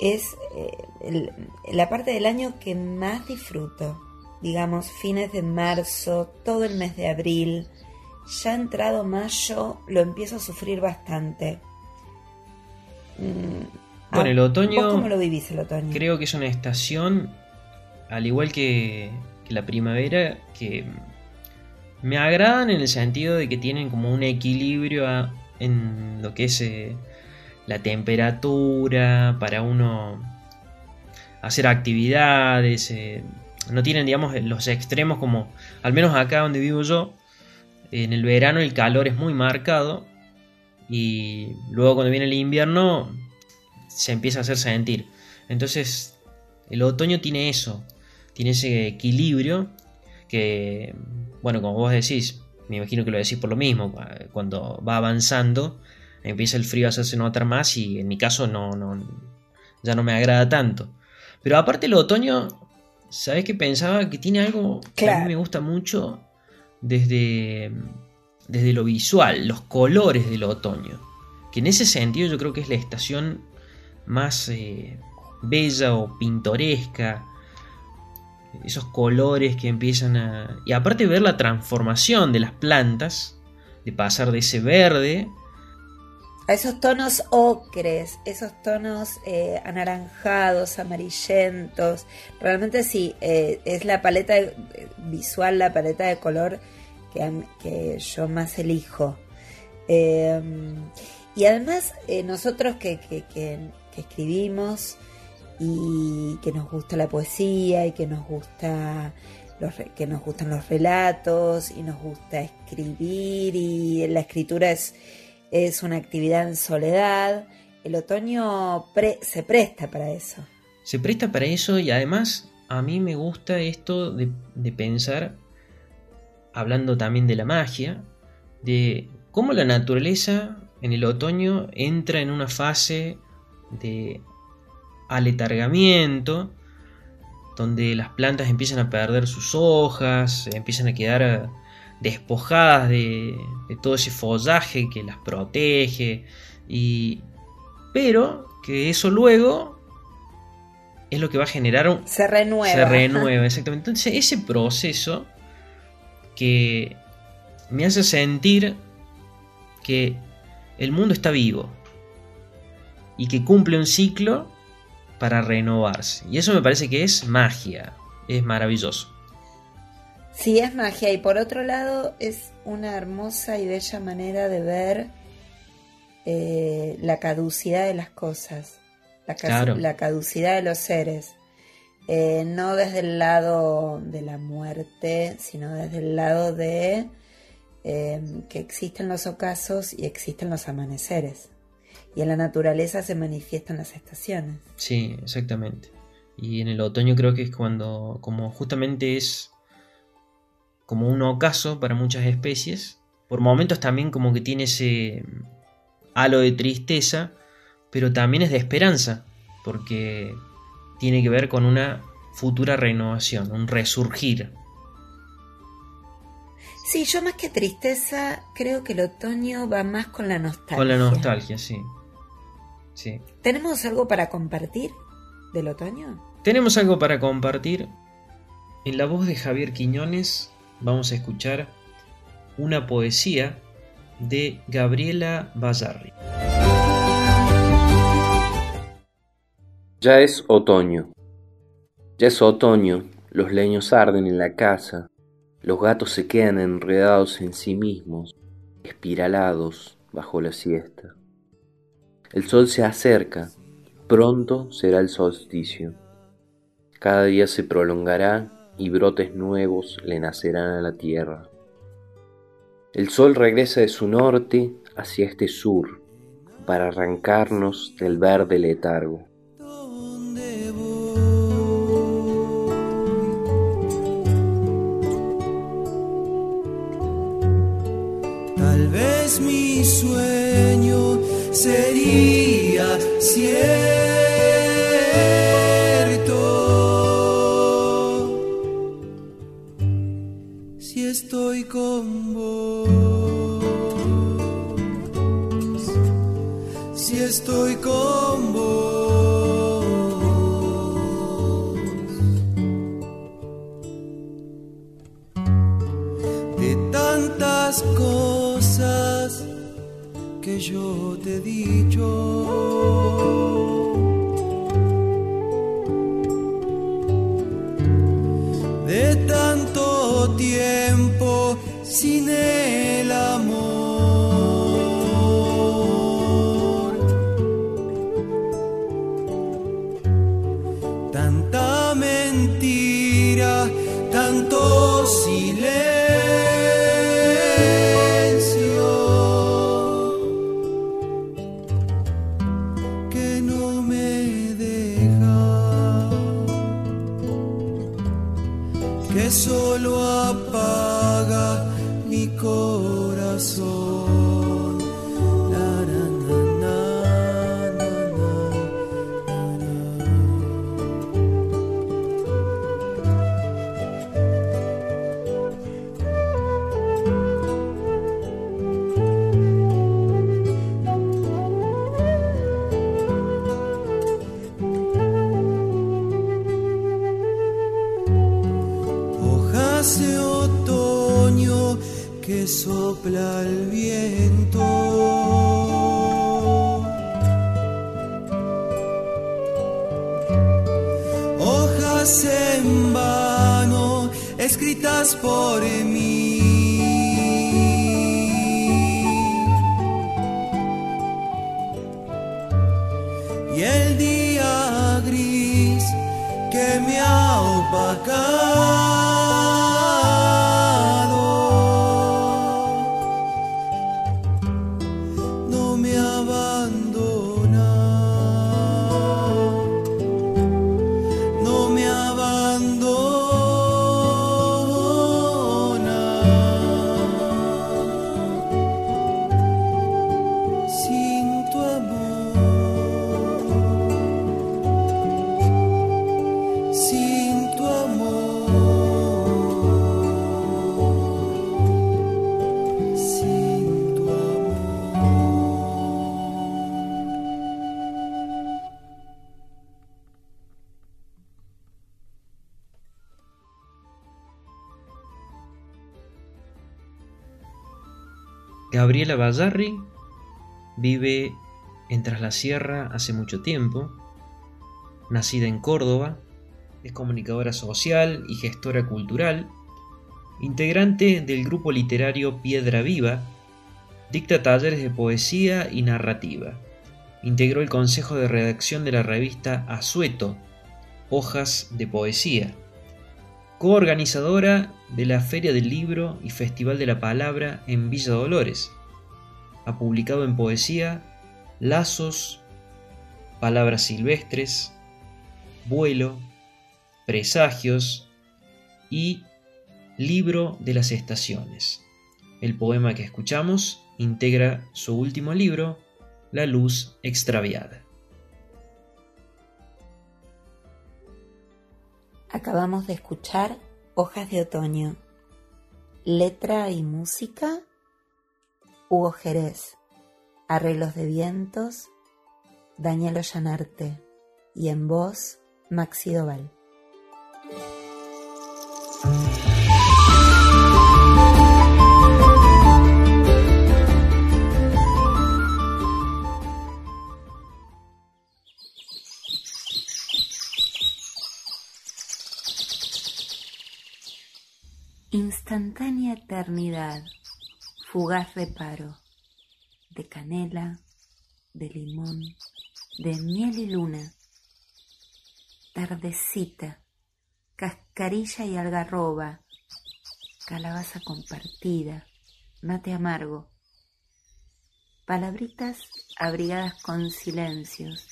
es eh, la parte del año que más disfruto. Digamos, fines de marzo, todo el mes de abril. Ya entrado mayo, lo empiezo a sufrir bastante. Mm, bueno, el otoño. cómo lo vivís el otoño? Creo que es una estación, al igual que, que la primavera, que me agradan en el sentido de que tienen como un equilibrio en lo que es eh, la temperatura para uno hacer actividades. Eh, no tienen, digamos, los extremos como, al menos acá donde vivo yo, en el verano el calor es muy marcado y luego cuando viene el invierno se empieza a hacer sentir. Entonces el otoño tiene eso, tiene ese equilibrio que bueno, como vos decís, me imagino que lo decís por lo mismo, cuando va avanzando empieza el frío a hacerse notar más y en mi caso no, no ya no me agrada tanto. Pero aparte el otoño, ¿sabes qué pensaba? Que tiene algo que a mí me gusta mucho desde, desde lo visual, los colores del otoño. Que en ese sentido yo creo que es la estación más eh, bella o pintoresca esos colores que empiezan a... Y aparte ver la transformación de las plantas, de pasar de ese verde... A esos tonos ocres, esos tonos eh, anaranjados, amarillentos. Realmente sí, eh, es la paleta visual, la paleta de color que, que yo más elijo. Em, y además, eh, nosotros que, que, que escribimos, y que nos gusta la poesía y que nos gusta los, que nos gustan los relatos y nos gusta escribir y la escritura es, es una actividad en soledad. El otoño se presta para eso. Se presta para eso y además a mí me gusta esto de, de pensar, hablando también de la magia, de cómo la naturaleza en el otoño entra en una fase de aletargamiento, donde las plantas empiezan a perder sus hojas, empiezan a quedar eh, despojadas de, todo ese follaje que las protege, y, pero que eso luego es lo que va a generar un... Se renueva. Se renueva, exactamente. Entonces ese proceso que me hace sentir que el mundo está vivo y que cumple un ciclo para renovarse. Y eso me parece que es magia, es maravilloso. Sí, es magia y por otro lado es una hermosa y bella manera de ver eh, la caducidad de las cosas, la, caducidad de los seres. Eh, no desde el lado de la muerte, sino desde el lado de eh, que existen los ocasos y existen los amaneceres y en la naturaleza se manifiestan las estaciones. Sí, exactamente. Y en el otoño creo que es cuando, como justamente es como un ocaso para muchas especies, por momentos también como que tiene ese halo de tristeza, pero también es de esperanza, porque tiene que ver con una futura renovación, un resurgir. Sí, yo más que tristeza, creo que el otoño va más con la nostalgia. Con la nostalgia, sí. ¿Tenemos algo para compartir del otoño? Tenemos algo para compartir. En la voz de Javier Quiñones vamos a escuchar una poesía de Gabriela Bazarri. Ya es otoño. Ya es otoño, los leños arden en la casa, los gatos se quedan enredados en sí mismos, espiralados bajo la siesta. El sol se acerca, Pronto será el solsticio. Cada día se prolongará y brotes nuevos le nacerán a la tierra. El sol regresa de su norte hacia este sur para arrancarnos del verde letargo. Tal vez mi sueño sería cierto si estoy con vos, si estoy con vos. Gabriela Ballarri vive en Tras la Sierra hace mucho tiempo, nacida en Córdoba, es comunicadora social y gestora cultural, integrante del grupo literario Piedra Viva, dicta talleres de poesía y narrativa. Integró el consejo de redacción de la revista Asueto, Hojas de Poesía. Coorganizadora de la Feria del Libro y Festival de la Palabra en Villa Dolores. Ha publicado en poesía Lazos, Palabras Silvestres, Vuelo, Presagios y Libro de las Estaciones. El poema que escuchamos integra su último libro, La Luz Extraviada. Acabamos de escuchar Hojas de Otoño. Letra y música, Hugo Jerez. Arreglos de vientos, Daniel Ollanarte. Y en voz, Maxi Doval. Instantánea eternidad, fugaz reparo, de canela, de limón, de miel y luna, tardecita, cascarilla y algarroba, calabaza compartida, mate amargo, palabritas abrigadas con silencios,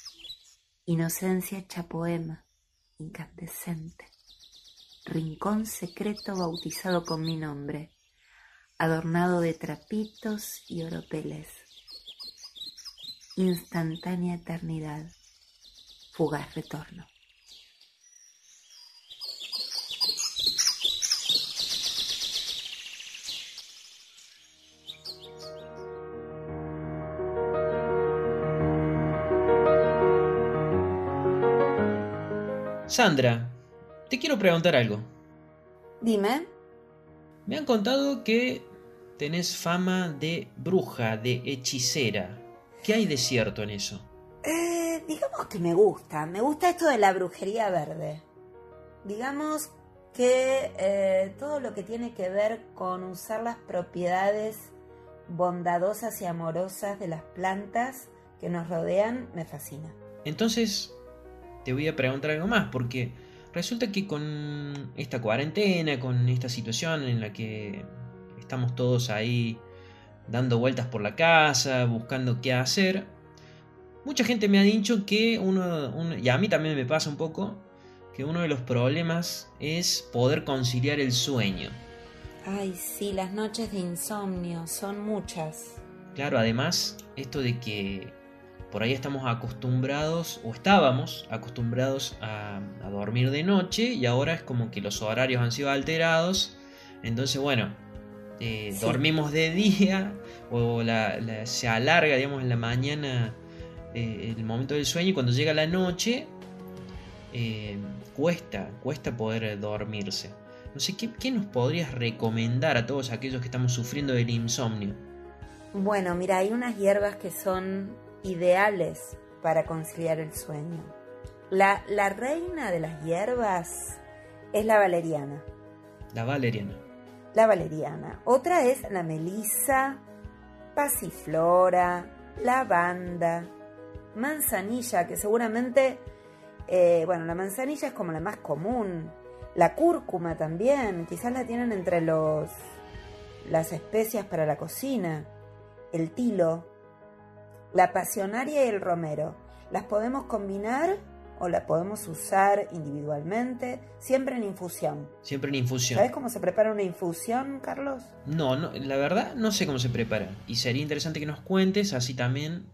inocencia hecha poema, incandescente, rincón secreto bautizado con mi nombre, adornado de trapitos y oropeles, instantánea eternidad, fugaz retorno. Sandra, te quiero preguntar algo. Dime, Me han contado que tenés fama de bruja, de hechicera. ¿Qué hay de cierto en eso? eh, digamos que me gusta, me gusta esto de la brujería verde. Digamos que eh, todo lo que tiene que ver con usar las propiedades bondadosas y amorosas de las plantas que nos rodean me fascina. Entonces, te voy a preguntar algo más, porque resulta que con esta cuarentena, con esta situación en la que estamos todos ahí dando vueltas por la casa, buscando qué hacer, mucha gente me ha dicho que uno, uno- y a mí también me pasa un poco, que uno de los problemas es poder conciliar el sueño. Ay, sí, las noches de insomnio son muchas. Claro, además, esto de que por ahí estamos acostumbrados, o estábamos acostumbrados a, a dormir de noche, y ahora es como que los horarios han sido alterados. Entonces, bueno, eh, Sí. dormimos de día, o la- la- se alarga, digamos, en la mañana eh, el momento del sueño, y cuando llega la noche, eh, cuesta, cuesta poder dormirse. No sé, ¿qué, ¿qué nos podrías recomendar a todos aquellos que estamos sufriendo del insomnio? Bueno, mira, hay unas hierbas que son ideales para conciliar el sueño. La, la reina de las hierbas es la valeriana. La valeriana. La valeriana. Otra es la melisa, pasiflora, lavanda, manzanilla, que seguramente, eh, bueno, la manzanilla es como la más común. La cúrcuma también, quizás la tienen entre los las especias para la cocina. El tilo, la pasionaria y el romero. Las podemos combinar o las podemos usar individualmente, siempre en infusión. Siempre en infusión. ¿Sabes cómo se prepara una infusión, Carlos? No, no, la verdad no sé cómo se prepara. Y sería interesante que nos cuentes, así también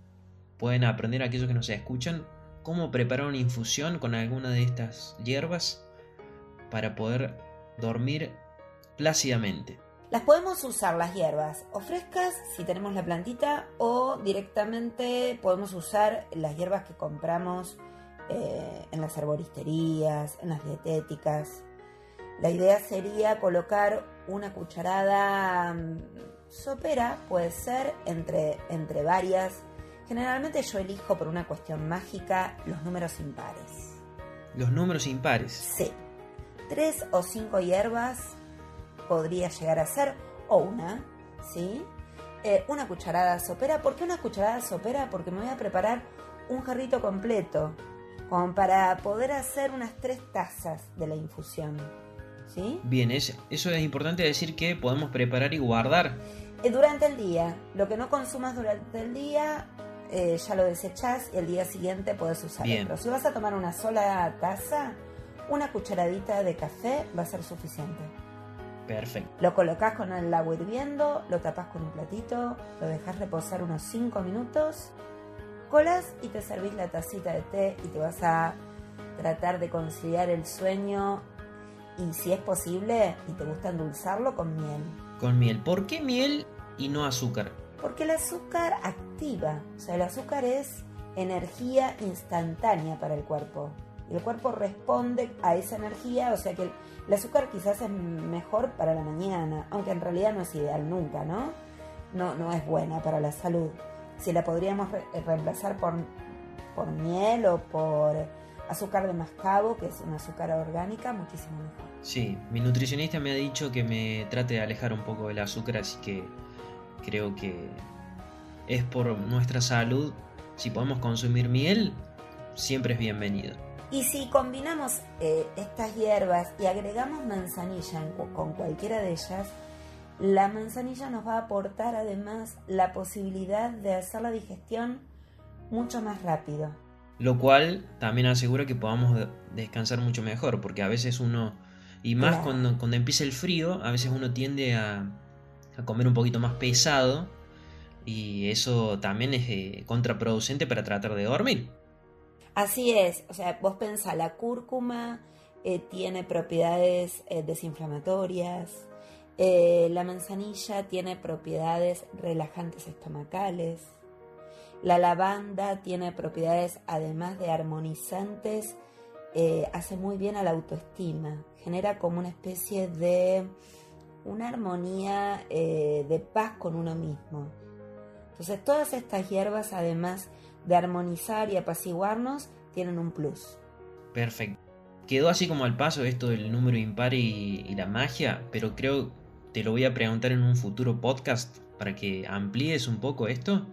pueden aprender aquellos que nos escuchan cómo preparar una infusión con alguna de estas hierbas para poder dormir plácidamente. Las podemos usar las hierbas o frescas si tenemos la plantita o directamente podemos usar las hierbas que compramos eh, en las arboristerías, en las dietéticas. La idea sería colocar una cucharada mm, sopera, puede ser, entre, entre varias. Generalmente yo elijo por una cuestión mágica los números impares. Los números impares. Sí. Tres o cinco hierbas podría llegar a ser, o una, ¿sí? Eh, una cucharada sopera. ¿Por qué una cucharada sopera? Porque me voy a preparar un jarrito completo, como para poder hacer unas tres tazas de la infusión, ¿sí? Bien, es- eso es importante decir que podemos preparar y guardar. Eh, durante el día, lo que no consumas durante el día, eh, ya lo desechás y el día siguiente puedes usarlo. Pero si vas a tomar una sola taza, una cucharadita de café va a ser suficiente. Perfecto. Lo colocas con el agua hirviendo, lo tapas con un platito, lo dejas reposar unos 5 minutos, colas y te servís la tacita de té y te vas a tratar de conciliar el sueño y si es posible y te gusta endulzarlo con miel. Con miel. ¿Por qué miel y no azúcar? Porque el azúcar activa, o sea, el azúcar es energía instantánea para el cuerpo. El cuerpo responde a esa energía, o sea que el, azúcar quizás es mejor para la mañana, aunque en realidad no es ideal nunca, ¿no? No, no es buena para la salud. Si la podríamos re- reemplazar por, por miel o por azúcar de mascabo, que es una azúcar orgánica, muchísimo mejor. Sí, mi nutricionista me ha dicho que me trate de alejar un poco del azúcar, así que creo que es por nuestra salud si podemos consumir miel, siempre es bienvenido. Y si combinamos eh, estas hierbas y agregamos manzanilla con cualquiera de ellas, la manzanilla nos va a aportar además la posibilidad de hacer la digestión mucho más rápido. Lo cual también asegura que podamos de- descansar mucho mejor, porque a veces uno, y más Claro. cuando, cuando empieza el frío, a veces uno tiende a, a comer un poquito más pesado y eso también es eh, contraproducente para tratar de dormir. Así es, o sea, vos pensá, la cúrcuma eh, tiene propiedades eh, desinflamatorias, eh, la manzanilla tiene propiedades relajantes estomacales, la lavanda tiene propiedades además de armonizantes, hace muy bien a la autoestima, genera como una especie de una armonía de paz con uno mismo. Entonces todas estas hierbas, además de armonizar y apaciguarnos, tienen un plus. Perfecto. Quedó así como al paso esto del número impar y, y la magia, pero creo te lo voy a preguntar en un futuro podcast para que amplíes un poco esto.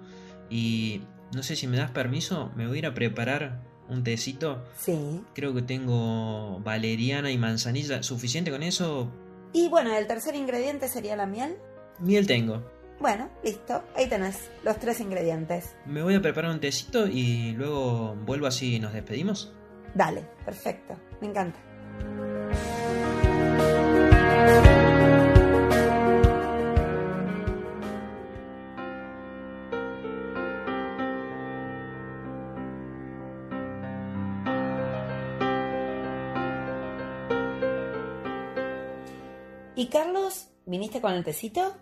Y no sé si me das permiso, me voy a ir a preparar un tecito. Sí. Creo que tengo valeriana y manzanilla. ¿Suficiente con eso? Y bueno, el tercer ingrediente sería la miel. Miel tengo. Bueno, listo. Ahí tenés los tres ingredientes. Me voy a preparar un tecito y luego vuelvo así y nos despedimos. Dale, perfecto. Me encanta. ¿Y Carlos, viniste con el tecito?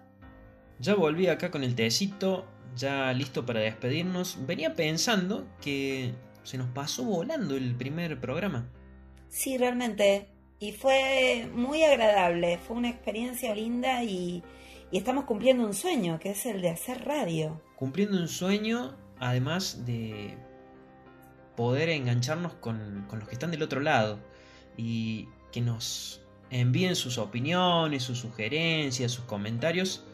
Ya volví acá con el tecito, ya listo para despedirnos. Venía pensando que se nos pasó volando el primer programa. Sí, realmente. Y fue muy agradable, fue una experiencia linda y, y estamos cumpliendo un sueño, que es el de hacer radio. Cumpliendo un sueño, además de poder engancharnos con, con los que están del otro lado y que nos envíen sus opiniones, sus sugerencias, sus comentarios,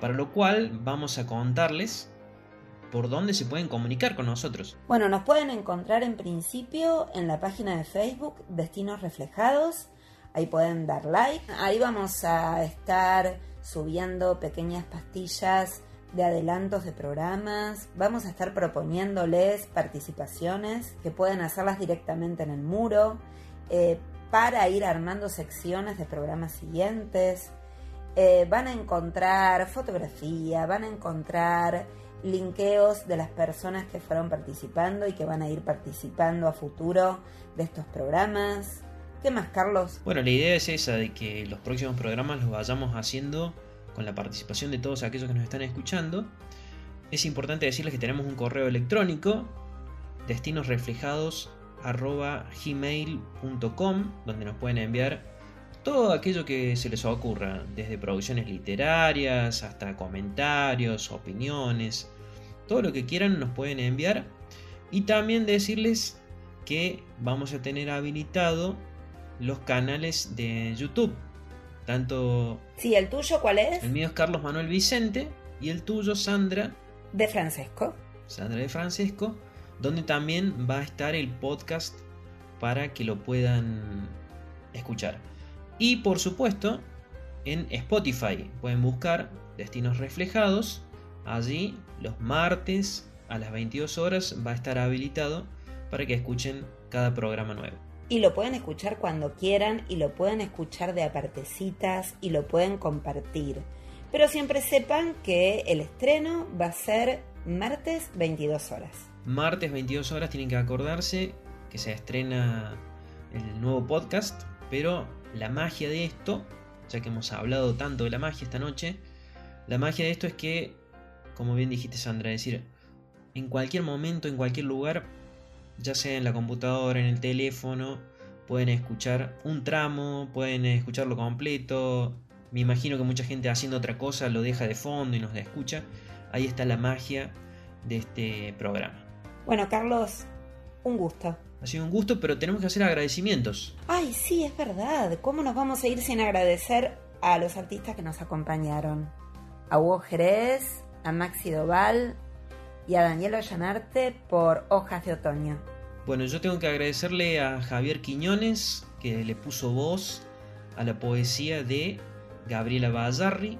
para lo cual vamos a contarles por dónde se pueden comunicar con nosotros. Bueno, nos pueden encontrar en principio en la página de Facebook Destinos Reflejados. Ahí pueden dar like. Ahí vamos a estar subiendo pequeñas pastillas de adelantos de programas. Vamos a estar proponiéndoles participaciones que pueden hacerlas directamente en el muro eh, para ir armando secciones de programas siguientes. Eh, van a encontrar fotografía, van a encontrar linkeos de las personas que fueron participando y que van a ir participando a futuro de estos programas. ¿Qué más, Carlos? Bueno, la idea es esa, de que los próximos programas los vayamos haciendo con la participación de todos aquellos que nos están escuchando. Es importante decirles que tenemos un correo electrónico, destinosreflejados.gmail.com, donde nos pueden enviar todo aquello que se les ocurra, desde producciones literarias hasta comentarios, opiniones, todo lo que quieran nos pueden enviar. Y también decirles que vamos a tener habilitado los canales de YouTube. Tanto Sí, ¿el tuyo cuál es? el mío es Carlos Manuel Vicente y el tuyo Sandra, De Francesco. Sandra de Francesco, donde también va a estar el podcast para que lo puedan escuchar. Y por supuesto, en Spotify pueden buscar Destinos Reflejados. Allí los martes a las 22 horas va a estar habilitado para que escuchen cada programa nuevo. Y lo pueden escuchar cuando quieran y lo pueden escuchar de apartecitas y lo pueden compartir. Pero siempre sepan que el estreno va a ser martes 22 horas. Martes 22 horas tienen que acordarse que se estrena el nuevo podcast, pero la magia de esto, ya que hemos hablado tanto de la magia esta noche, la magia de esto es que, como bien dijiste Sandra, es decir, en cualquier momento, en cualquier lugar, ya sea en la computadora, en el teléfono, pueden escuchar un tramo, pueden escucharlo completo. Me imagino que mucha gente haciendo otra cosa lo deja de fondo y nos escucha. Ahí está la magia de este programa. Bueno, Carlos, un gusto. Ha sido un gusto, pero tenemos que hacer agradecimientos. Ay, sí, es verdad. ¿Cómo nos vamos a ir sin agradecer a los artistas que nos acompañaron? A Hugo Jerez, a Maxi Doval y a Daniel Ollanarte por Hojas de Otoño. Bueno, yo tengo que agradecerle a Javier Quiñones que le puso voz a la poesía de Gabriela Bazarri,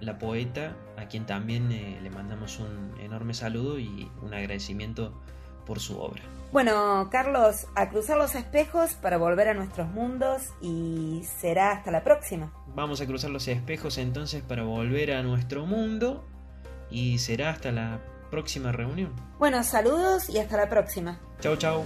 la poeta, a quien también eh, le mandamos un enorme saludo y un agradecimiento por su obra. Bueno, Carlos, a cruzar los espejos para volver a nuestros mundos y será hasta la próxima. Vamos a cruzar los espejos entonces para volver a nuestro mundo y será hasta la próxima reunión. Bueno, saludos y hasta la próxima. Chao, chao.